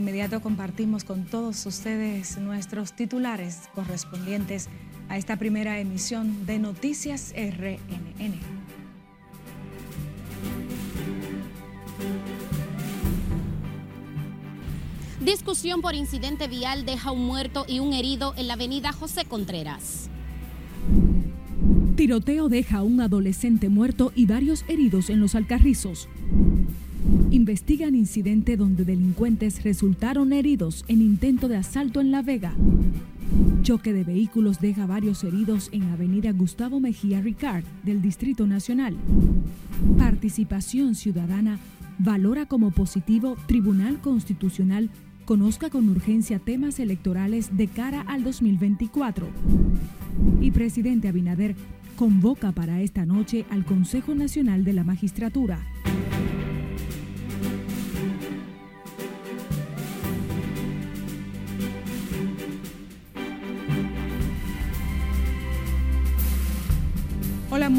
De inmediato compartimos con todos ustedes nuestros titulares correspondientes a esta primera emisión de Noticias RNN. Discusión por incidente vial deja un muerto y un herido en la avenida José Contreras. Tiroteo deja a un adolescente muerto y varios heridos en los Alcarrizos. Investigan incidente donde delincuentes resultaron heridos en intento de asalto en La Vega. Choque de vehículos deja varios heridos en Avenida Gustavo Mejía Ricard del Distrito Nacional. Participación ciudadana valora como positivo Tribunal Constitucional conozca con urgencia temas electorales de cara al 2024. Y presidente Abinader convoca para esta noche al Consejo Nacional de la Magistratura.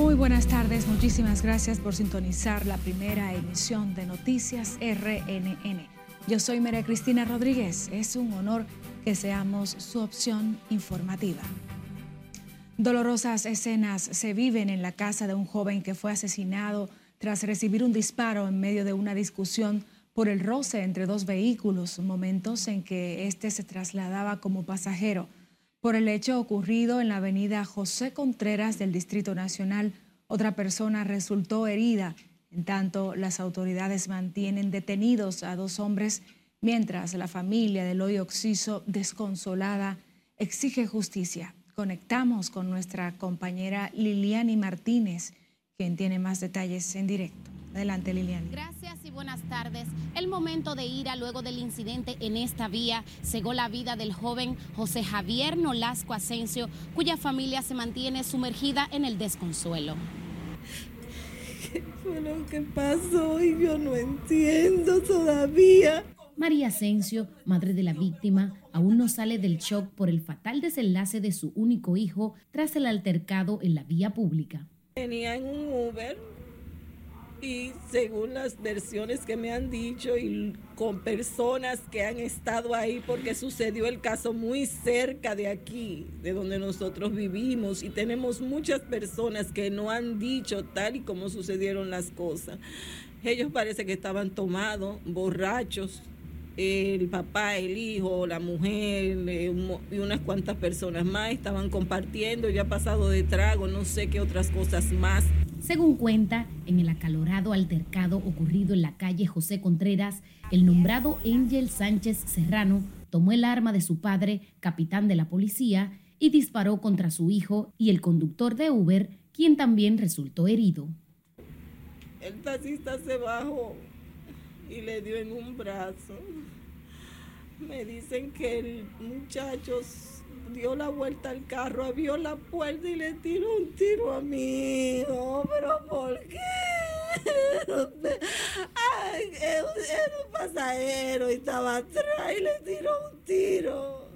Muy buenas tardes. Muchísimas gracias por sintonizar la primera emisión de Noticias RNN. Yo soy María Cristina Rodríguez. Es un honor que seamos su opción informativa. Dolorosas escenas se viven en la casa de un joven que fue asesinado tras recibir un disparo en medio de una discusión por el roce entre dos vehículos, momentos en que éste se trasladaba como pasajero. Por el hecho ocurrido en la avenida José Contreras del Distrito Nacional, otra persona resultó herida. En tanto, las autoridades mantienen detenidos a dos hombres, mientras la familia del hoy Oxiso, desconsolada, exige justicia conectamos con nuestra compañera Liliani Martínez, quien tiene más detalles en directo. Adelante, Liliani. Gracias y buenas tardes. El momento de ira luego del incidente en esta vía cegó la vida del joven José Javier Nolasco Asensio, cuya familia se mantiene sumergida en el desconsuelo. ¿Qué fue lo que pasó? Y yo no entiendo todavía. María Asensio, madre de la víctima, aún no sale del shock por el fatal desenlace de su único hijo tras el altercado en la vía pública. Tenía en un Uber y según las versiones que me han dicho y con personas que han estado ahí porque sucedió el caso muy cerca de aquí, de donde nosotros vivimos y tenemos muchas personas que no han dicho tal y como sucedieron las cosas. Ellos parece que estaban tomados, borrachos, el papá, el hijo, la mujer eh, y unas cuantas personas más estaban compartiendo, ya pasado de trago, no sé qué otras cosas más. Según cuenta, en el acalorado altercado ocurrido en la calle José Contreras, el nombrado Angel Sánchez Serrano tomó el arma de su padre, capitán de la policía, y disparó contra su hijo y el conductor de Uber, quien también resultó herido. El taxista se bajó y le dio en un brazo. Me dicen que el muchacho dio la vuelta al carro, abrió la puerta y le tiró un tiro a mi hijo. ¿Pero por qué? Era un pasajero y estaba atrás y le tiró un tiro.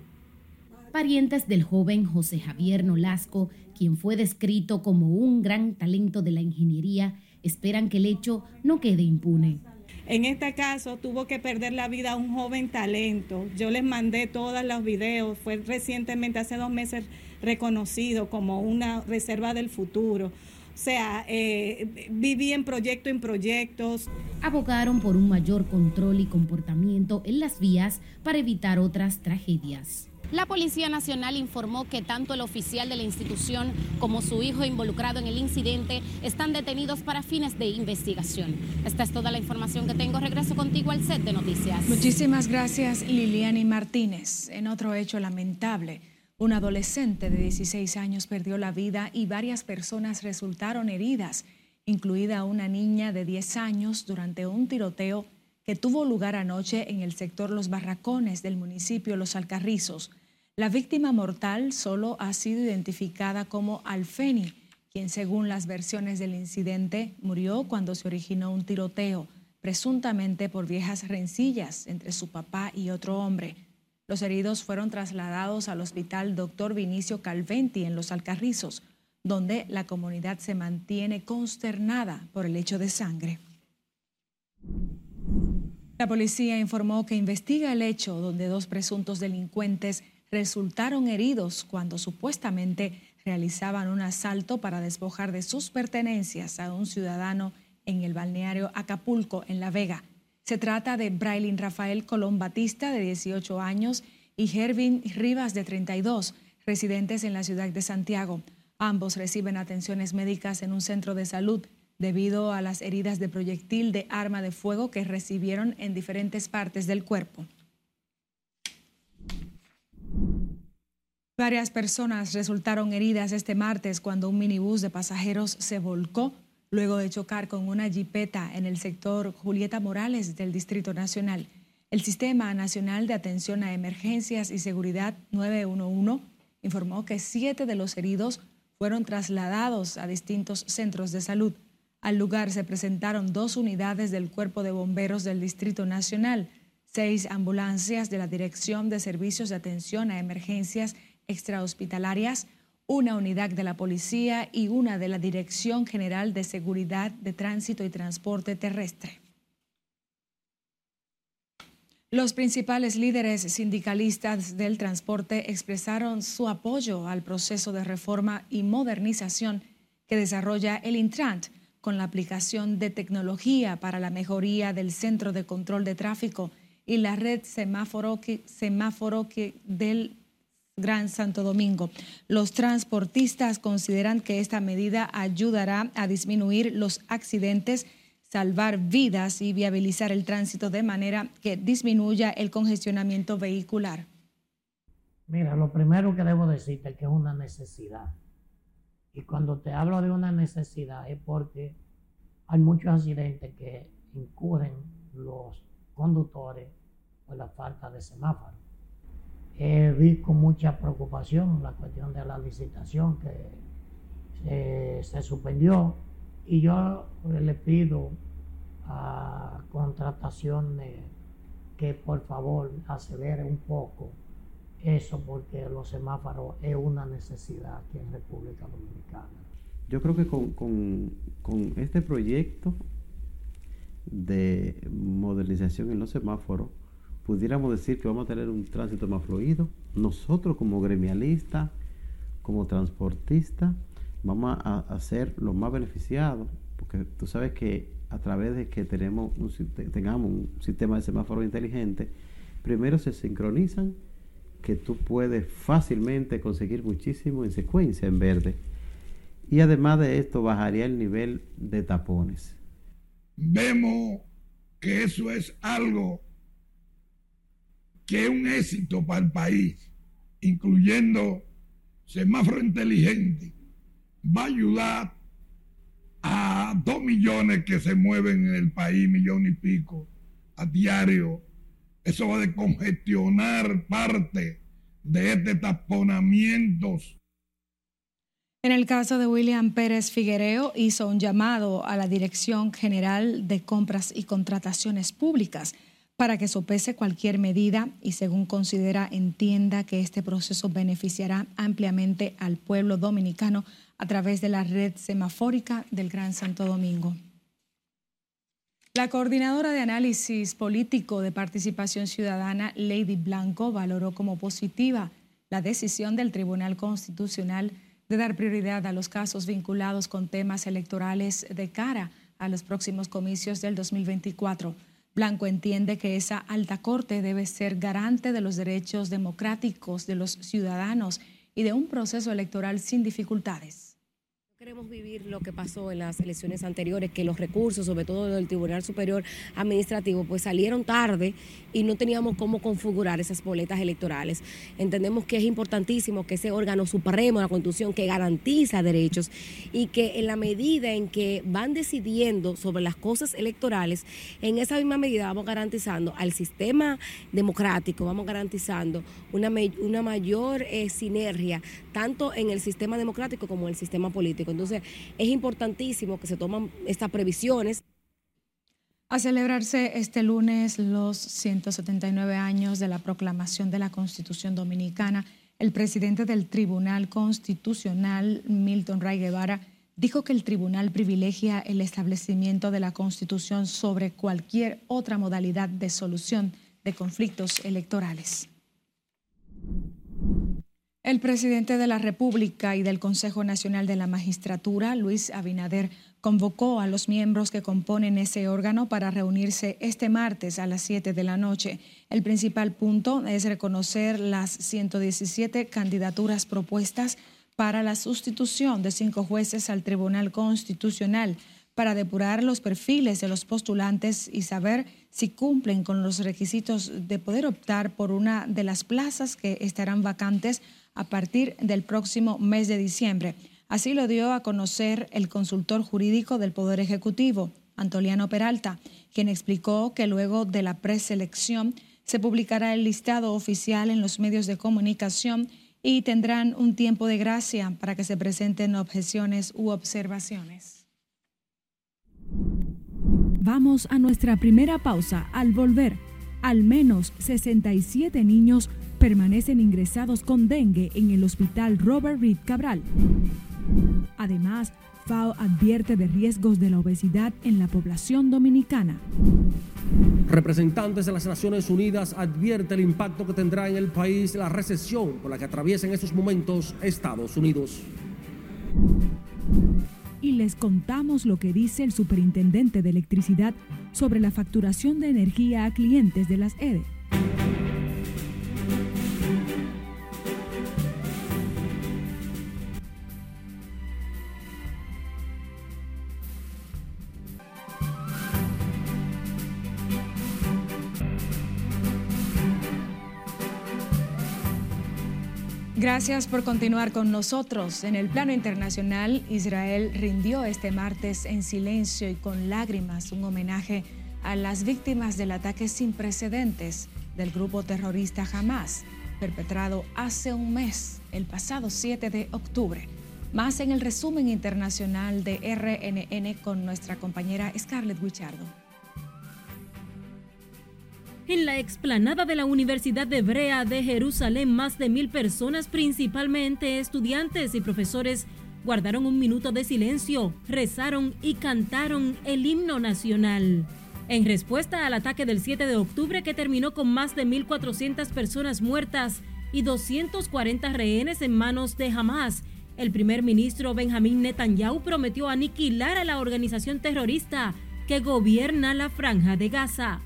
Parientes del joven José Javier Nolasco, quien fue descrito como un gran talento de la ingeniería, esperan que el hecho no quede impune. En este caso tuvo que perder la vida un joven talento. Yo les mandé todos los videos. Fue recientemente, hace dos meses, reconocido como una reserva del futuro. O sea, eh, viví en proyecto en proyectos. Abogaron por un mayor control y comportamiento en las vías para evitar otras tragedias. La Policía Nacional informó que tanto el oficial de la institución como su hijo involucrado en el incidente están detenidos para fines de investigación. Esta es toda la información que tengo. Regreso contigo al set de noticias. Muchísimas gracias, Liliani Martínez. En otro hecho lamentable, un adolescente de 16 años perdió la vida y varias personas resultaron heridas, incluida una niña de 10 años durante un tiroteo que tuvo lugar anoche en el sector Los Barracones del municipio Los Alcarrizos. La víctima mortal solo ha sido identificada como Alfeni, quien según las versiones del incidente murió cuando se originó un tiroteo, presuntamente por viejas rencillas entre su papá y otro hombre. Los heridos fueron trasladados al hospital Dr. Vinicio Calventi en Los Alcarrizos, donde la comunidad se mantiene consternada por el hecho de sangre. La policía informó que investiga el hecho donde dos presuntos delincuentes resultaron heridos cuando supuestamente realizaban un asalto para despojar de sus pertenencias a un ciudadano en el balneario Acapulco, en La Vega. Se trata de Brailin Rafael Colón Batista, de 18 años, y Hervin Rivas, de 32, residentes en la ciudad de Santiago. Ambos reciben atenciones médicas en un centro de salud debido a las heridas de proyectil de arma de fuego que recibieron en diferentes partes del cuerpo. Varias personas resultaron heridas este martes cuando un minibús de pasajeros se volcó luego de chocar con una jipeta en el sector Julieta Morales del Distrito Nacional. El Sistema Nacional de Atención a Emergencias y Seguridad 911 informó que siete de los heridos fueron trasladados a distintos centros de salud. Al lugar se presentaron dos unidades del Cuerpo de Bomberos del Distrito Nacional, seis ambulancias de la Dirección de Servicios de Atención a Emergencias Extrahospitalarias, una unidad de la Policía y una de la Dirección General de Seguridad de Tránsito y Transporte Terrestre. Los principales líderes sindicalistas del transporte expresaron su apoyo al proceso de reforma y modernización que desarrolla el Intrant con la aplicación de tecnología para la mejoría del centro de control de tráfico y la red semáforo, semáforo del Gran Santo Domingo. Los transportistas consideran que esta medida ayudará a disminuir los accidentes, salvar vidas y viabilizar el tránsito de manera que disminuya el congestionamiento vehicular. Mira, lo primero que debo decirte es que es una necesidad. Y cuando te hablo de una necesidad es porque hay muchos accidentes que incurren los conductores por la falta de semáforo. Vi con mucha preocupación la cuestión de la licitación que se, suspendió. Y yo le pido a contratación que por favor acelere un poco eso porque los semáforos es una necesidad aquí en República Dominicana. Yo creo que con, con este proyecto de modernización en los semáforos, pudiéramos decir que vamos a tener un tránsito más fluido. Nosotros como gremialistas, como transportistas, vamos a, ser los más beneficiados, porque tú sabes que a través de que tenemos un, tengamos un sistema de semáforo inteligente, primero se sincronizan que tú puedes fácilmente conseguir muchísimo en secuencia en verde. Y además de esto bajaría el nivel de tapones. Vemos que eso es algo que es un éxito para el país, incluyendo semáforo inteligente, va a ayudar a dos millones que se mueven en el país, millón y pico, a diario. Eso va a descongestionar parte de este taponamientos. En el caso de William Pérez Figuereo, hizo un llamado a la Dirección General de Compras y Contrataciones Públicas para que sopese cualquier medida y según considera entienda que este proceso beneficiará ampliamente al pueblo dominicano a través de la red semafórica del Gran Santo Domingo. La coordinadora de análisis político de participación ciudadana, Lady Blanco, valoró como positiva la decisión del Tribunal Constitucional de dar prioridad a los casos vinculados con temas electorales de cara a los próximos comicios del 2024. Blanco entiende que esa alta corte debe ser garante de los derechos democráticos de los ciudadanos y de un proceso electoral sin dificultades queremos vivir lo que pasó en las elecciones anteriores, que los recursos, sobre todo del Tribunal Superior Administrativo, pues salieron tarde y no teníamos cómo configurar esas boletas electorales. Entendemos que es importantísimo que ese órgano supremo la Constitución que garantiza derechos y que en la medida en que van decidiendo sobre las cosas electorales, en esa misma medida vamos garantizando al sistema democrático, vamos garantizando una, una mayor eh, sinergia tanto en el sistema democrático como en el sistema político. Entonces, es importantísimo que se tomen estas previsiones. A celebrarse este lunes los 179 años de la proclamación de la Constitución Dominicana, el presidente del Tribunal Constitucional, Milton Ray Guevara, dijo que el tribunal privilegia el establecimiento de la Constitución sobre cualquier otra modalidad de solución de conflictos electorales. El presidente de la República y del Consejo Nacional de la Magistratura, Luis Abinader, convocó a los miembros que componen ese órgano para reunirse este martes a las 7 de la noche. El principal punto es reconocer las 117 candidaturas propuestas para la sustitución de cinco jueces al Tribunal Constitucional para depurar los perfiles de los postulantes y saber si cumplen con los requisitos de poder optar por una de las plazas que estarán vacantes a partir del próximo mes de diciembre. Así lo dio a conocer el consultor jurídico del Poder Ejecutivo, Antoliano Peralta, quien explicó que luego de la preselección se publicará el listado oficial en los medios de comunicación y tendrán un tiempo de gracia para que se presenten objeciones u observaciones. Vamos a nuestra primera pausa. Al volver, al menos 67 niños permanecen ingresados con dengue en el hospital Robert Reed Cabral. Además, FAO advierte de riesgos de la obesidad en la población dominicana. Representantes de las Naciones Unidas advierten el impacto que tendrá en el país la recesión por la que atraviesa en estos momentos Estados Unidos. Y les contamos lo que dice el superintendente de electricidad sobre la facturación de energía a clientes de las EDE. Gracias por continuar con nosotros. En el plano internacional, Israel rindió este martes en silencio y con lágrimas un homenaje a las víctimas del ataque sin precedentes del grupo terrorista Hamas, perpetrado hace un mes, el pasado 7 de octubre. Más en el resumen internacional de RNN con nuestra compañera Scarlett Wichardo. En la explanada de la Universidad de Hebrea de Jerusalén, más de mil personas, principalmente estudiantes y profesores, guardaron un minuto de silencio, rezaron y cantaron el himno nacional. En respuesta al ataque del 7 de octubre que terminó con más de 1.400 personas muertas y 240 rehenes en manos de Hamas, el primer ministro Benjamín Netanyahu prometió aniquilar a la organización terrorista que gobierna la franja de Gaza.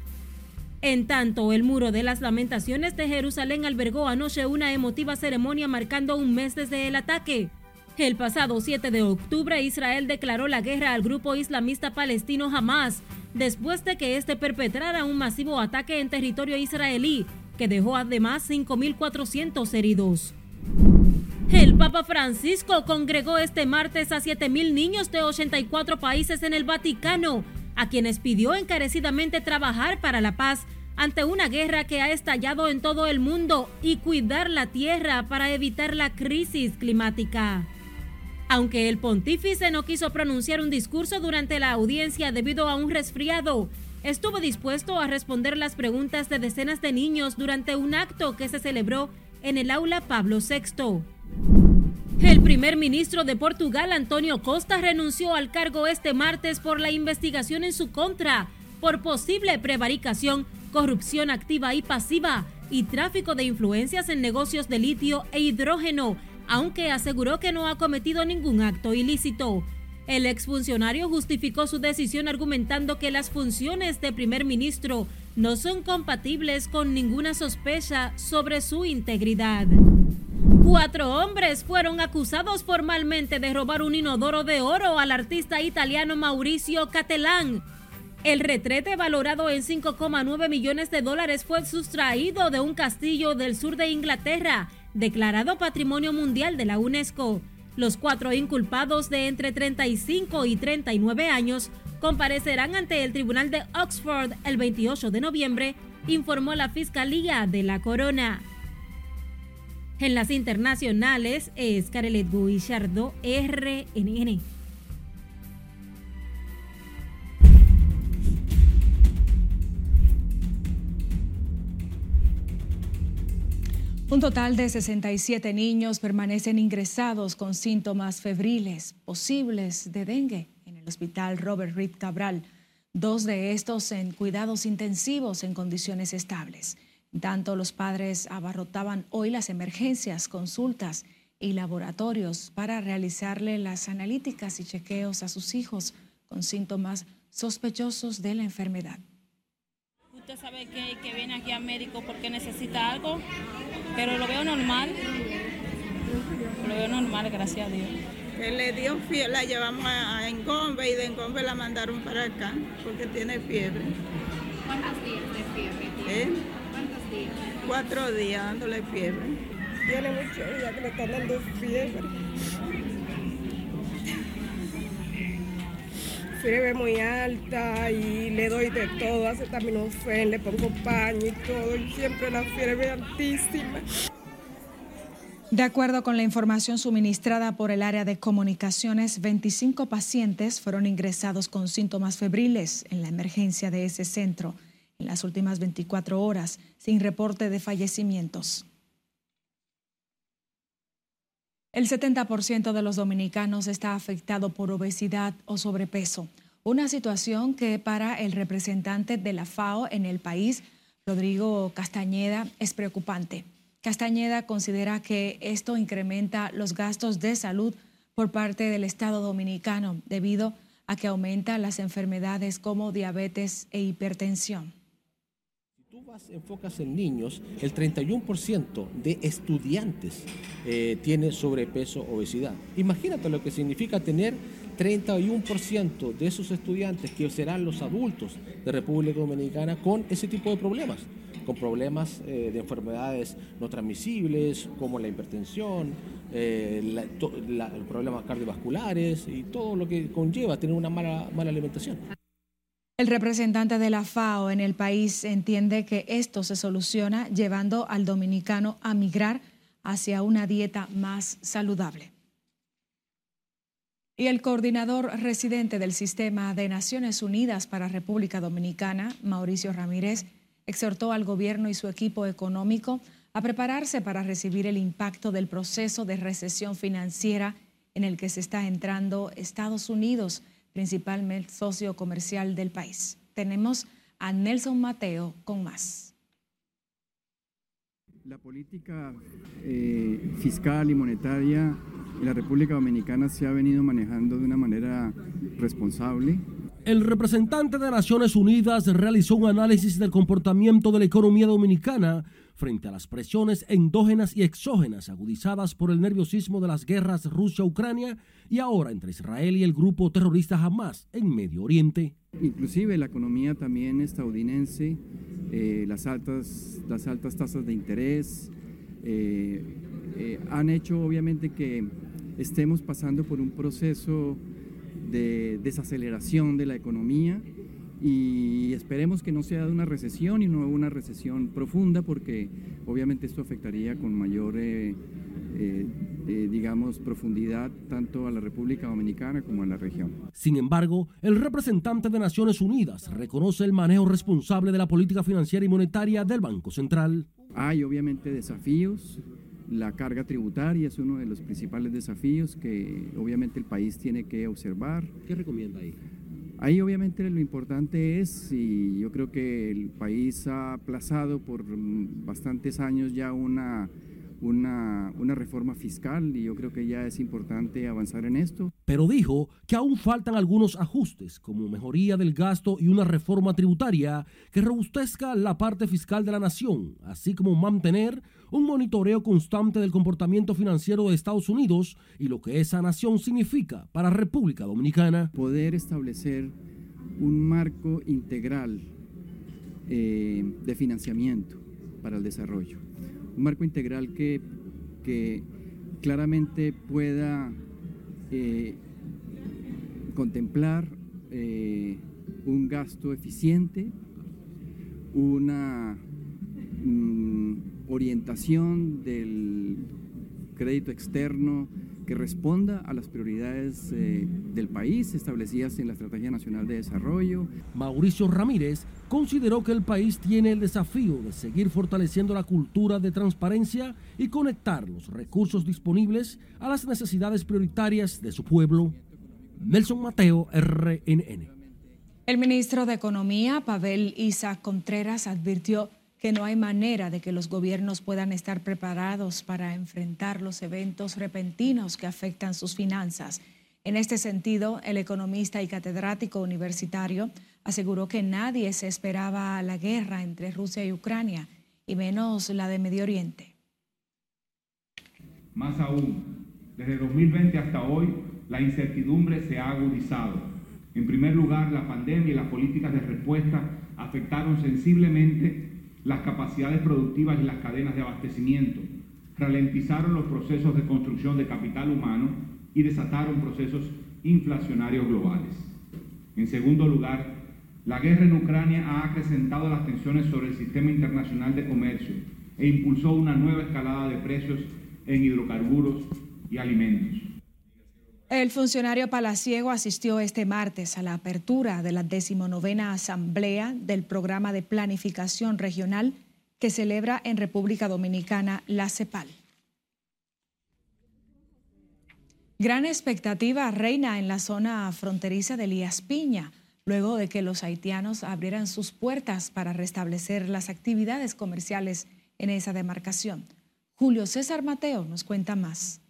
En tanto, el Muro de las Lamentaciones de Jerusalén albergó anoche una emotiva ceremonia marcando un mes desde el ataque. El pasado 7 de octubre, Israel declaró la guerra al grupo islamista palestino Hamas, después de que este perpetrara un masivo ataque en territorio israelí, que dejó además 5.400 heridos. El Papa Francisco congregó este martes a 7.000 niños de 84 países en el Vaticano a quienes pidió encarecidamente trabajar para la paz ante una guerra que ha estallado en todo el mundo y cuidar la tierra para evitar la crisis climática. Aunque el pontífice no quiso pronunciar un discurso durante la audiencia debido a un resfriado, estuvo dispuesto a responder las preguntas de decenas de niños durante un acto que se celebró en el aula Pablo VI. El primer ministro de Portugal, Antonio Costa, renunció al cargo este martes por la investigación en su contra por posible prevaricación, corrupción activa y pasiva y tráfico de influencias en negocios de litio e hidrógeno, aunque aseguró que no ha cometido ningún acto ilícito. El exfuncionario justificó su decisión argumentando que las funciones de primer ministro no son compatibles con ninguna sospecha sobre su integridad. Cuatro hombres fueron acusados formalmente de robar un inodoro de oro al artista italiano Mauricio Catelán. El retrete valorado en 5,9 millones de dólares fue sustraído de un castillo del sur de Inglaterra, declarado Patrimonio Mundial de la UNESCO. Los cuatro inculpados de entre 35 y 39 años comparecerán ante el Tribunal de Oxford el 28 de noviembre, informó la Fiscalía de la Corona. En las internacionales es Carelet Guillardo, RNN. Un total de 67 niños permanecen ingresados con síntomas febriles posibles de dengue en el hospital Robert Reed Cabral, dos de estos en cuidados intensivos en condiciones estables. Tanto los padres abarrotaban hoy las emergencias, consultas y laboratorios para realizarle las analíticas y chequeos a sus hijos con síntomas sospechosos de la enfermedad usted sabe que, viene aquí a médico porque necesita algo, pero lo veo normal. Lo veo normal, gracias a Dios. Que le dio fiebre, la llevamos a Engombe y de Engombe la mandaron para acá porque tiene fiebre. ¿Cuántos días de fiebre tiene? ¿Eh? ¿Cuántos días? Cuatro días dándole fiebre. Tiene mucho días que le están dando fiebre. Fiebre muy alta y le doy de todo, hace acetaminofén, le pongo paño y todo, y siempre la fiebre altísima. De acuerdo con la información suministrada por el área de comunicaciones, 25 pacientes fueron ingresados con síntomas febriles en la emergencia de ese centro en las últimas 24 horas, sin reporte de fallecimientos. El 70% de los dominicanos está afectado por obesidad o sobrepeso, una situación que para el representante de la FAO en el país, Rodrigo Castañeda, es preocupante. Castañeda considera que esto incrementa los gastos de salud por parte del Estado dominicano debido a que aumenta las enfermedades como diabetes e hipertensión enfocas en niños, el 31% de estudiantes eh, tiene sobrepeso, obesidad. Imagínate lo que significa tener 31% de esos estudiantes que serán los adultos de República Dominicana con ese tipo de problemas, con problemas eh, de enfermedades no transmisibles como la hipertensión, eh, problemas cardiovasculares y todo lo que conlleva tener una mala alimentación. El representante de la FAO en el país entiende que esto se soluciona llevando al dominicano a migrar hacia una dieta más saludable. Y el coordinador residente del Sistema de Naciones Unidas para República Dominicana, Mauricio Ramírez, exhortó al gobierno y su equipo económico a prepararse para recibir el impacto del proceso de recesión financiera en el que se está entrando Estados Unidos principalmente socio comercial del país. Tenemos a Nelson Mateo con más. La política eh, fiscal y monetaria en la República Dominicana se ha venido manejando de una manera responsable. El representante de Naciones Unidas realizó un análisis del comportamiento de la economía dominicana frente a las presiones endógenas y exógenas agudizadas por el nerviosismo de las guerras Rusia-Ucrania y ahora entre Israel y el grupo terrorista Hamas en Medio Oriente. Inclusive la economía también estadounidense, eh, las, altas, las altas tasas de interés, eh, eh, han hecho obviamente que estemos pasando por un proceso de desaceleración de la economía y esperemos que no sea una recesión y no una recesión profunda porque obviamente esto afectaría con mayor, eh, eh, eh, digamos, profundidad tanto a la República Dominicana como a la región. Sin embargo, el representante de Naciones Unidas reconoce el manejo responsable de la política financiera y monetaria del Banco Central. Hay obviamente desafíos. La carga tributaria es uno de los principales desafíos que obviamente el país tiene que observar. ¿Qué recomienda ahí? Ahí obviamente lo importante es, y yo creo que el país ha aplazado por bastantes años ya una, una, una, reforma fiscal y yo creo que ya es importante avanzar en esto. Pero dijo que aún faltan algunos ajustes, como mejoría del gasto y una reforma tributaria que robustezca la parte fiscal de la nación, así como mantener un monitoreo constante del comportamiento financiero de Estados Unidos y lo que esa nación significa para República Dominicana. Poder establecer un marco integral eh, de financiamiento para el desarrollo. Un marco integral que, que claramente pueda eh, contemplar eh, un gasto eficiente, una mm, orientación del crédito externo que responda a las prioridades eh, del país establecidas en la Estrategia Nacional de Desarrollo. Mauricio Ramírez consideró que el país tiene el desafío de seguir fortaleciendo la cultura de transparencia y conectar los recursos disponibles a las necesidades prioritarias de su pueblo. Nelson Mateo, RNN. El ministro de Economía, Pavel Isaac Contreras, advirtió que no hay manera de que los gobiernos puedan estar preparados para enfrentar los eventos repentinos que afectan sus finanzas. En este sentido, el economista y catedrático universitario aseguró que nadie se esperaba la guerra entre Rusia y Ucrania, y menos la de Medio Oriente. Más aún, desde 2020 hasta hoy, la incertidumbre se ha agudizado. En primer lugar, la pandemia y las políticas de respuesta afectaron sensiblemente las capacidades productivas y las cadenas de abastecimiento, ralentizaron los procesos de construcción de capital humano y desataron procesos inflacionarios globales. En segundo lugar, la guerra en Ucrania ha acrecentado las tensiones sobre el sistema internacional de comercio e impulsó una nueva escalada de precios en hidrocarburos y alimentos. El funcionario palaciego asistió este martes a la apertura de la decimonovena asamblea del programa de planificación regional que celebra en República Dominicana la CEPAL. Gran expectativa reina en la zona fronteriza de Elías Piña, luego de que los haitianos abrieran sus puertas para restablecer las actividades comerciales en esa demarcación. Julio César Mateo nos cuenta más.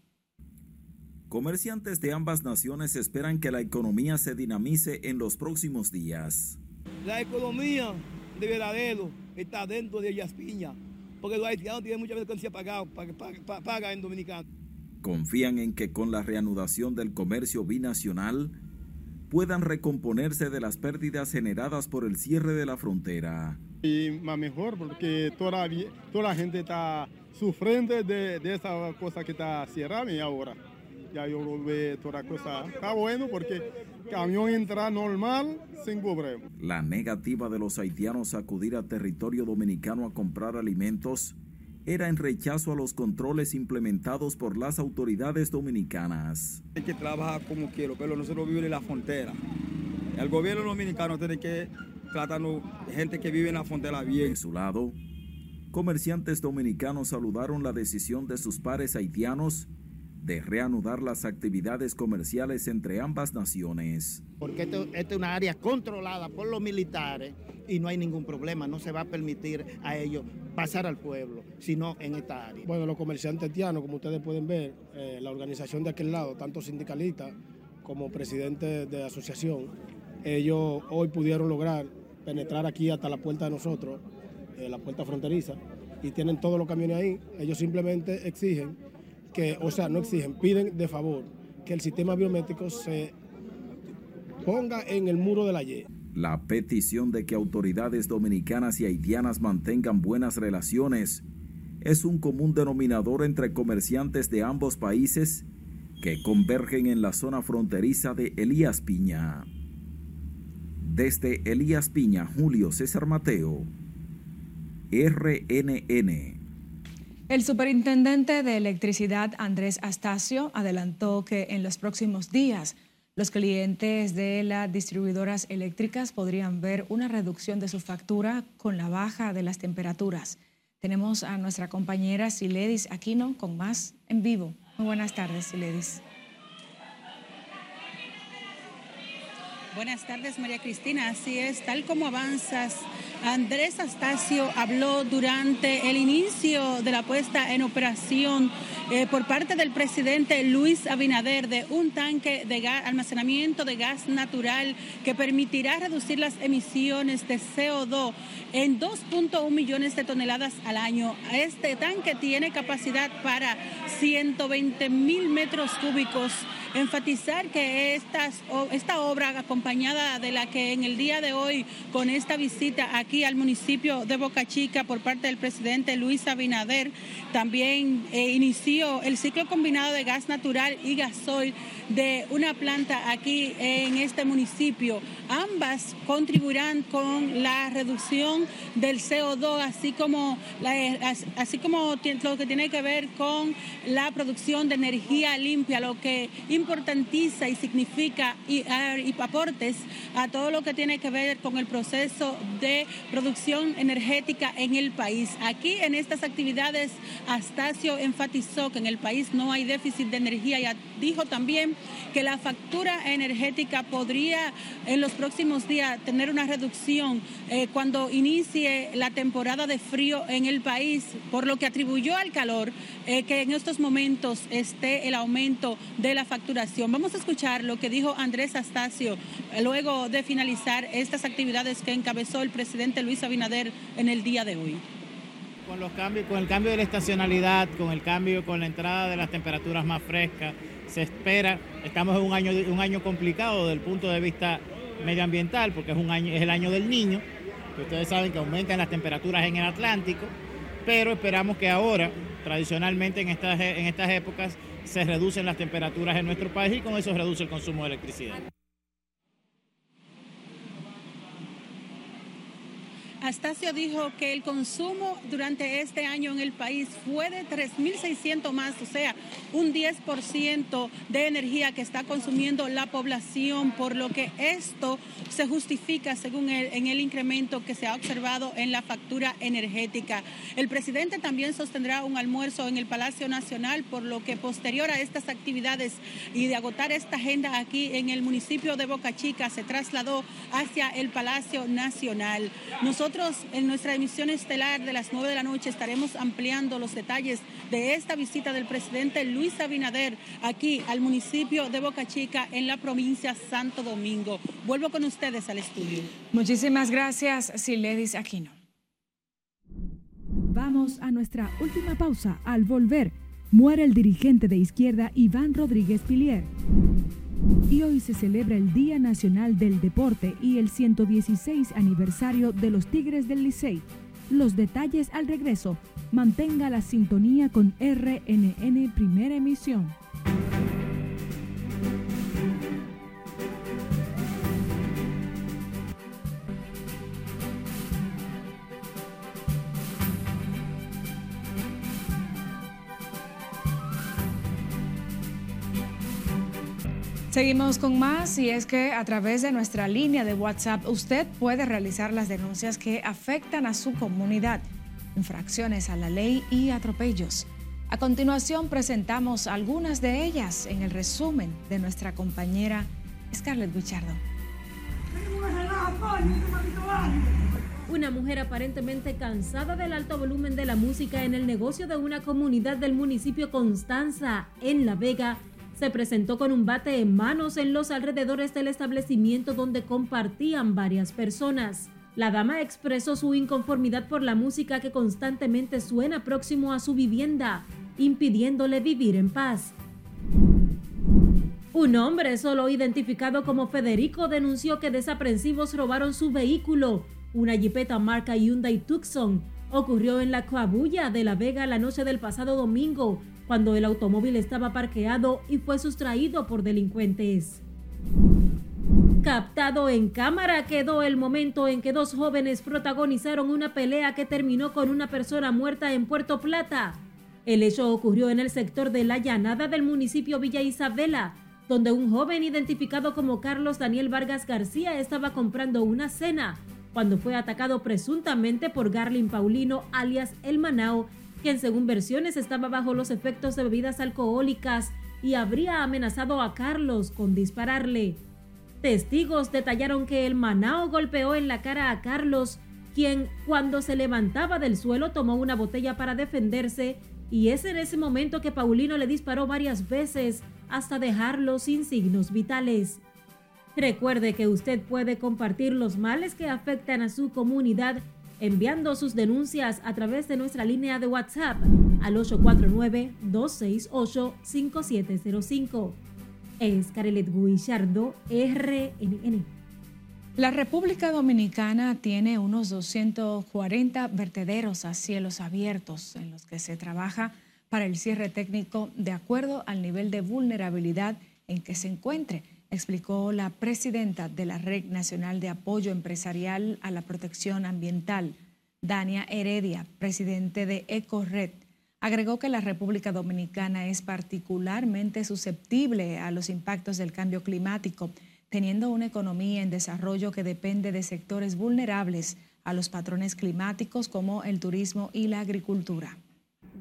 Comerciantes de ambas naciones esperan que la economía se dinamice en los próximos días. La economía de Veradero está dentro de Yaspiña, porque los haitianos tienen mucha mercancía pagada, paga en Dominicana. Confían en que con la reanudación del comercio binacional puedan recomponerse de las pérdidas generadas por el cierre de la frontera. Y más mejor porque toda, toda la gente está sufriendo de, de esa cosa que está cerrada y ahora ya yo lo veo toda cosa. Está bueno porque camión entra normal sin problema. La negativa de los haitianos a acudir a territorio dominicano a comprar alimentos era en rechazo a los controles implementados por las autoridades dominicanas. Hay que trabajar como quiero, pero nosotros vivimos en la frontera. El gobierno dominicano tiene que tratar a gente que vive en la frontera bien. En su lado, comerciantes dominicanos saludaron la decisión de sus pares haitianos de reanudar las actividades comerciales entre ambas naciones. Porque esto, es una área controlada por los militares y no hay ningún problema, no se va a permitir a ellos pasar al pueblo, sino en esta área. Bueno, los comerciantes haitianos, como ustedes pueden ver, eh, la organización de aquel lado, tanto sindicalistas como presidente de asociación, ellos hoy pudieron lograr penetrar aquí hasta la puerta de nosotros, eh, la puerta fronteriza, y tienen todos los camiones ahí. Ellos simplemente exigen que, o sea, no exigen, piden de favor que el sistema biométrico se ponga en el muro de la Y. La petición de que autoridades dominicanas y haitianas mantengan buenas relaciones es un común denominador entre comerciantes de ambos países que convergen en la zona fronteriza de Elías Piña. Desde Elías Piña, Julio César Mateo, RNN. El superintendente de electricidad Andrés Astacio adelantó que en los próximos días los clientes de las distribuidoras eléctricas podrían ver una reducción de su factura con la baja de las temperaturas. Tenemos a nuestra compañera Siledis Aquino con más en vivo. Muy buenas tardes, Siledis. Buenas tardes, María Cristina. Así es, tal como avanzas, Andrés Astacio habló durante el inicio de la puesta en operación eh, por parte del presidente Luis Abinader de un tanque de almacenamiento de gas natural que permitirá reducir las emisiones de CO2 en 2.1 millones de toneladas al año. Este tanque tiene capacidad para 120 mil metros cúbicos enfatizar que estas, esta obra acompañada de la que en el día de hoy con esta visita aquí al municipio de Boca Chica por parte del presidente Luis Abinader, también eh, inició el ciclo combinado de gas natural y gasoil de una planta aquí en este municipio. Ambas contribuirán con la reducción del CO2, así como, así como lo que tiene que ver con la producción de energía limpia, lo que importantiza y significa y aportes a todo lo que tiene que ver con el proceso de producción energética en el país. Aquí en estas actividades, Astacio enfatizó que en el país no hay déficit de energía y dijo también que la factura energética podría en los próximos días tener una reducción eh, cuando inicie la temporada de frío en el país, por lo que atribuyó al calor eh, que en estos momentos esté el aumento de la facturación. Vamos a escuchar lo que dijo Andrés Astacio eh, luego de finalizar estas actividades que encabezó el presidente Luis Abinader en el día de hoy con los cambios, con el cambio de la estacionalidad, con el cambio, con la entrada de las temperaturas más frescas, se espera, estamos en un año, un año complicado desde el punto de vista medioambiental, porque es, un año, es el año del niño, que ustedes saben que aumentan las temperaturas en el Atlántico, pero esperamos que ahora, tradicionalmente en estas, en estas épocas, se reducen las temperaturas en nuestro país y con eso reduce el consumo de electricidad. Astacio dijo que el consumo durante este año en el país fue de 3.600 más, o sea, un 10% de energía que está consumiendo la población, por lo que esto se justifica según él en el incremento que se ha observado en la factura energética. El presidente también sostendrá un almuerzo en el Palacio Nacional, por lo que posterior a estas actividades y de agotar esta agenda aquí en el municipio de Boca Chica, se trasladó hacia el Palacio Nacional. Nosotros nosotros en nuestra emisión estelar de las 9 de la noche estaremos ampliando los detalles de esta visita del presidente Luis Abinader aquí al municipio de Boca Chica en la provincia Santo Domingo. Vuelvo con ustedes al estudio. Muchísimas gracias, Siledis Aquino. Vamos a nuestra última pausa. Al volver, muere el dirigente de izquierda Iván Rodríguez Pilier. Y hoy se celebra el Día Nacional del Deporte y el 116 aniversario de los Tigres del Licey. Los detalles al regreso. Mantenga la sintonía con RNN Primera Emisión. Seguimos con más y es que a través de nuestra línea de WhatsApp usted puede realizar las denuncias que afectan a su comunidad, infracciones a la ley y atropellos. A continuación presentamos algunas de ellas en el resumen de nuestra compañera Scarlett Buchardo. Una mujer aparentemente cansada del alto volumen de la música en el negocio de una comunidad del municipio Constanza, en La Vega, se presentó con un bate en manos en los alrededores del establecimiento donde compartían varias personas. La dama expresó su inconformidad por la música que constantemente suena próximo a su vivienda, impidiéndole vivir en paz. Un hombre solo identificado como Federico denunció que desaprensivos robaron su vehículo, una jipeta marca Hyundai Tucson. Ocurrió en la Coabulla de La Vega la noche del pasado domingo, cuando el automóvil estaba parqueado y fue sustraído por delincuentes. Captado en cámara quedó el momento en que dos jóvenes protagonizaron una pelea que terminó con una persona muerta en Puerto Plata. El hecho ocurrió en el sector de la llanada del municipio Villa Isabela, donde un joven identificado como Carlos Daniel Vargas García estaba comprando una cena cuando fue atacado presuntamente por Garlin Paulino alias El Manao quien según versiones estaba bajo los efectos de bebidas alcohólicas y habría amenazado a Carlos con dispararle. Testigos detallaron que el Manao golpeó en la cara a Carlos, quien cuando se levantaba del suelo tomó una botella para defenderse y es en ese momento que Paulino le disparó varias veces hasta dejarlo sin signos vitales. Recuerde que usted puede compartir los males que afectan a su comunidad enviando sus denuncias a través de nuestra línea de WhatsApp al 849-268-5705. Es Carelet Guillardo, RNN. La República Dominicana tiene unos 240 vertederos a cielos abiertos en los que se trabaja para el cierre técnico de acuerdo al nivel de vulnerabilidad en que se encuentre, explicó la presidenta de la Red Nacional de Apoyo Empresarial a la Protección Ambiental, Dania Heredia, presidente de EcoRed. Agregó que la República Dominicana es particularmente susceptible a los impactos del cambio climático, teniendo una economía en desarrollo que depende de sectores vulnerables a los patrones climáticos como el turismo y la agricultura.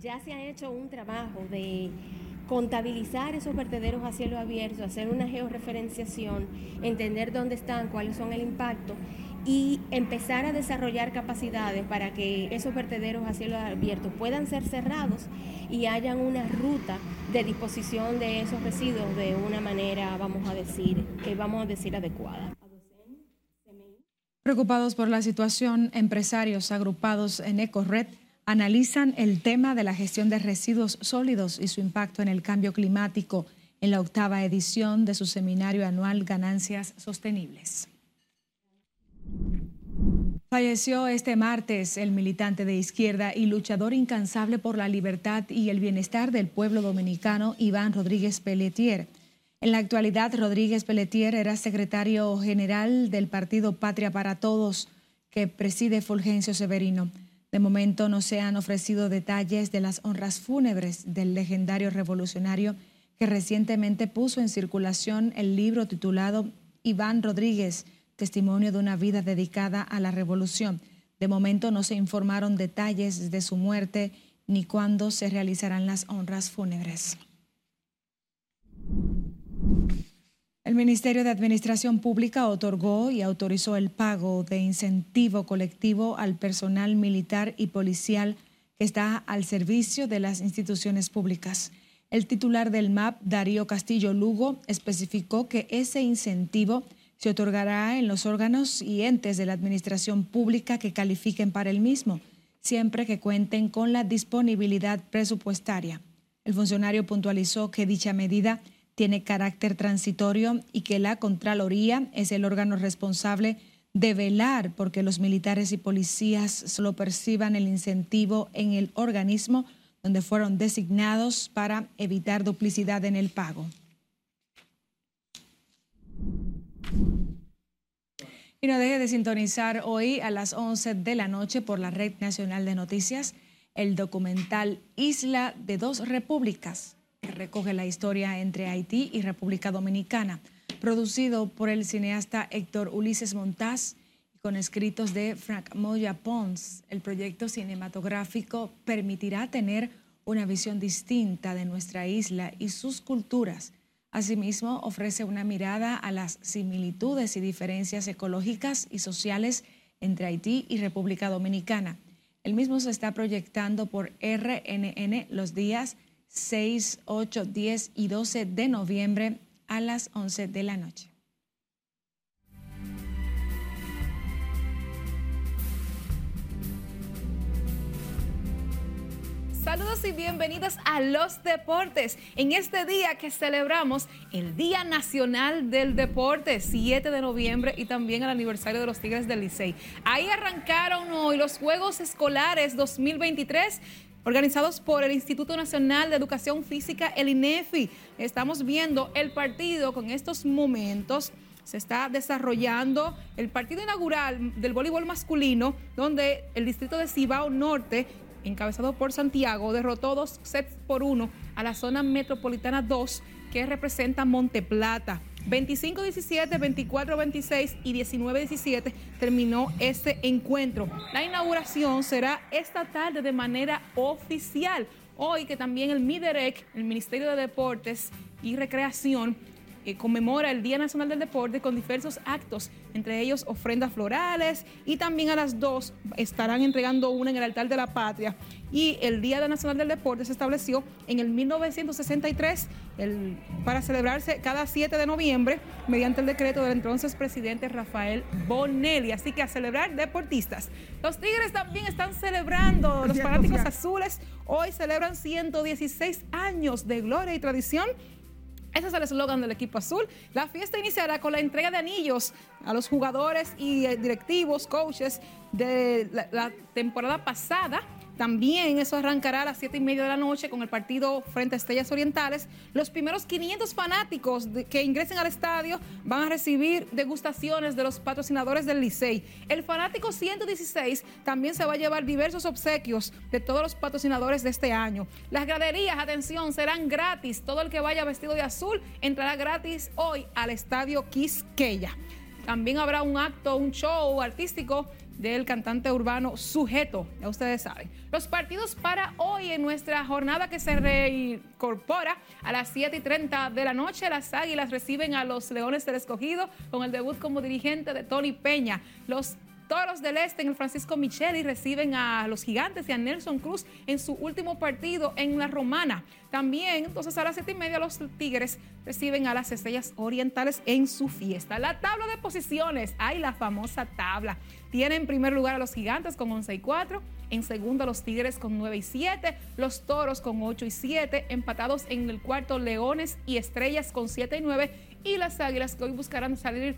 Ya se ha hecho un trabajo de contabilizar esos vertederos a cielo abierto, hacer una georreferenciación, entender dónde están, cuáles son el impacto y empezar a desarrollar capacidades para que esos vertederos a cielo abierto puedan ser cerrados y hayan una ruta de disposición de esos residuos de una manera, vamos a decir, que vamos a decir adecuada. Preocupados por la situación, empresarios agrupados en EcoRed analizan el tema de la gestión de residuos sólidos y su impacto en el cambio climático en la octava edición de su seminario anual Ganancias Sostenibles. Falleció este martes el militante de izquierda y luchador incansable por la libertad y el bienestar del pueblo dominicano Iván Rodríguez Pelletier. En la actualidad, Rodríguez Pelletier era secretario general del partido Patria para Todos, que preside Fulgencio Severino. De momento no se han ofrecido detalles de las honras fúnebres del legendario revolucionario que recientemente puso en circulación el libro titulado Iván Rodríguez, testimonio de una vida dedicada a la revolución. De momento no se informaron detalles de su muerte ni cuándo se realizarán las honras fúnebres. El Ministerio de Administración Pública otorgó y autorizó el pago de incentivo colectivo al personal militar y policial que está al servicio de las instituciones públicas. El titular del MAP, Darío Castillo Lugo, especificó que ese incentivo se otorgará en los órganos y entes de la administración pública que califiquen para el mismo, siempre que cuenten con la disponibilidad presupuestaria. El funcionario puntualizó que dicha medida tiene carácter transitorio y que la Contraloría es el órgano responsable de velar porque los militares y policías solo perciban el incentivo en el organismo donde fueron designados para evitar duplicidad en el pago. Y no deje de sintonizar hoy a las 11 de la noche por la Red Nacional de Noticias el documental Isla de dos Repúblicas que recoge la historia entre Haití y República Dominicana, producido por el cineasta Héctor Ulises Montaz y con escritos de Frank Moya Pons. El proyecto cinematográfico permitirá tener una visión distinta de nuestra isla y sus culturas. Asimismo, ofrece una mirada a las similitudes y diferencias ecológicas y sociales entre Haití y República Dominicana. El mismo se está proyectando por RNN los días 6, 8, 10 y 12 de noviembre a las 11 de la noche. Saludos y bienvenidos a los deportes. En este día que celebramos el Día Nacional del Deporte, 7 de noviembre, y también el aniversario de los Tigres del Licey. Ahí arrancaron hoy los Juegos Escolares 2023 organizados por el Instituto Nacional de Educación Física, el INEFI. Estamos viendo el partido con estos momentos. Se está desarrollando el partido inaugural del voleibol masculino, donde el distrito de Cibao Norte, encabezado por Santiago, derrotó dos sets por uno a la zona metropolitana 2, que representa Monte Plata. 25-17, 24-26 y 19-17 terminó este encuentro. La inauguración será esta tarde de manera oficial. Hoy que también el MIDEREC, el Ministerio de Deportes y Recreación, conmemora el Día Nacional del Deporte con diversos actos, entre ellos ofrendas florales y también a las dos estarán entregando una en el altar de la patria. Y el Día Nacional del Deporte se estableció en el 1963 para celebrarse cada 7 de noviembre mediante el decreto del entonces presidente Rafael Bonelli. Así que a celebrar deportistas. Los Tigres también están celebrando, los fanáticos azules hoy celebran 116 años de gloria y tradición Ese es el eslogan del equipo azul. La fiesta iniciará con la entrega de anillos a los jugadores y eh, directivos, coaches de la, la temporada pasada también eso arrancará a las 7 y media de la noche con el partido frente a Estrellas Orientales. Los primeros 500 fanáticos que ingresen al estadio van a recibir degustaciones de los patrocinadores del Licey. El fanático 116 también se va a llevar diversos obsequios de todos los patrocinadores de este año. Las graderías, atención, serán gratis. Todo el que vaya vestido de azul entrará gratis hoy al estadio Quisqueya. También habrá un acto, un show artístico del cantante urbano Sujeto, ya ustedes saben. Los partidos para hoy en nuestra jornada que se reincorpora a las 7 y 30 de la noche, las Águilas reciben a los Leones del Escogido con el debut como dirigente de Tony Peña. Los Toros del Este en el Francisco Micheli reciben a los gigantes y a Nelson Cruz en su último partido en la Romana. También, entonces a las siete y media, los Tigres reciben a las Estrellas Orientales en su fiesta. La tabla de posiciones, hay la famosa tabla. Tiene en primer lugar a los gigantes con 11 y 4. En segundo, los Tigres con 9 y 7. Los Toros con 8 y 7. Empatados en el cuarto, Leones y Estrellas con 7 y 9. Y las Águilas que hoy buscarán salir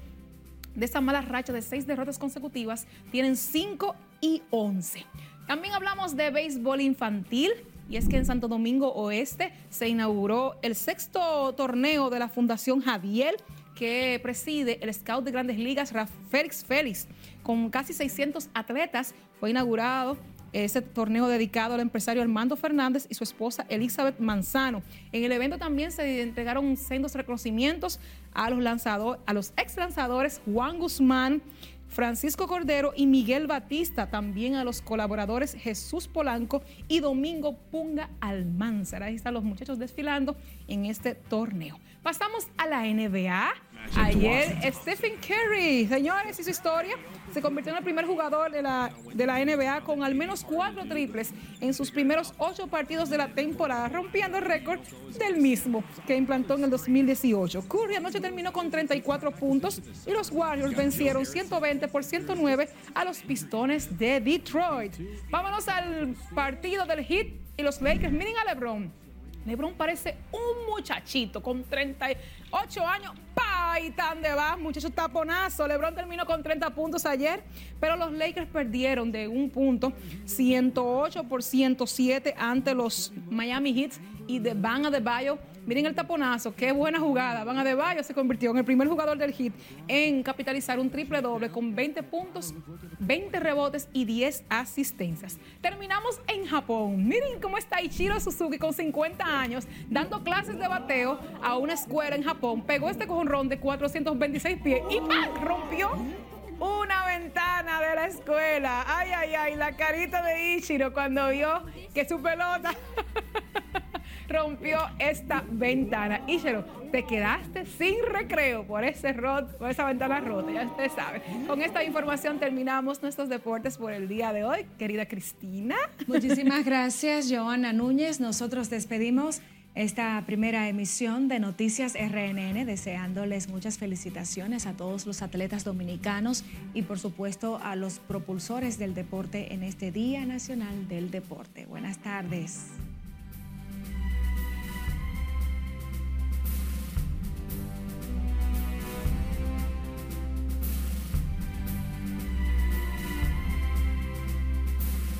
de esa mala racha de seis derrotas consecutivas, tienen 5 y 11. También hablamos de béisbol infantil. Y es que en Santo Domingo Oeste se inauguró el sexto torneo de la Fundación Javier, que preside el scout de grandes ligas, Félix Félix, con casi 600 atletas. Fue inaugurado ese torneo dedicado al empresario Armando Fernández y su esposa Elizabeth Manzano. En el evento también se entregaron sendos reconocimientos a los, lanzadores, a los ex lanzadores Juan Guzmán, Francisco Cordero y Miguel Batista, también a los colaboradores Jesús Polanco y Domingo Punga Almanzar. Ahí están los muchachos desfilando en este torneo. Pasamos a la NBA. Ayer Stephen Curry, señores, y su historia, se convirtió en el primer jugador de la, de la NBA con al menos cuatro triples en sus primeros ocho partidos de la temporada, rompiendo el récord del mismo que implantó en el 2018. Curry anoche terminó con 34 puntos y los Warriors vencieron 120 por 109 a los Pistones de Detroit. Vámonos al partido del Heat y los Lakers. Miren a LeBron. LeBron parece un muchachito con 38 años. ¡Pah! Y tan de va, muchacho taponazo. LeBron terminó con 30 puntos ayer, pero los Lakers perdieron de un punto, 108 por 107 ante los Miami Heat y de Van Adebayo Miren el taponazo, qué buena jugada. Van a de Bayo se convirtió en el primer jugador del hit en capitalizar un triple doble con 20 puntos, 20 rebotes y 10 asistencias. Terminamos en Japón. Miren cómo está Ichiro Suzuki con 50 años dando clases de bateo a una escuela en Japón. Pegó este cojonrón de 426 pies y rompió una ventana de la escuela. Ay, ay, ay, la carita de Ichiro cuando vio que su pelota rompió esta ventana. Ichiro, te quedaste sin recreo por ese rot, por esa ventana rota, ya usted sabe. Con esta información terminamos nuestros deportes por el día de hoy. Querida Cristina. Muchísimas gracias, Joana Núñez. Nosotros despedimos esta primera emisión de Noticias RNN, deseándoles muchas felicitaciones a todos los atletas dominicanos y por supuesto a los propulsores del deporte en este Día Nacional del Deporte. Buenas tardes.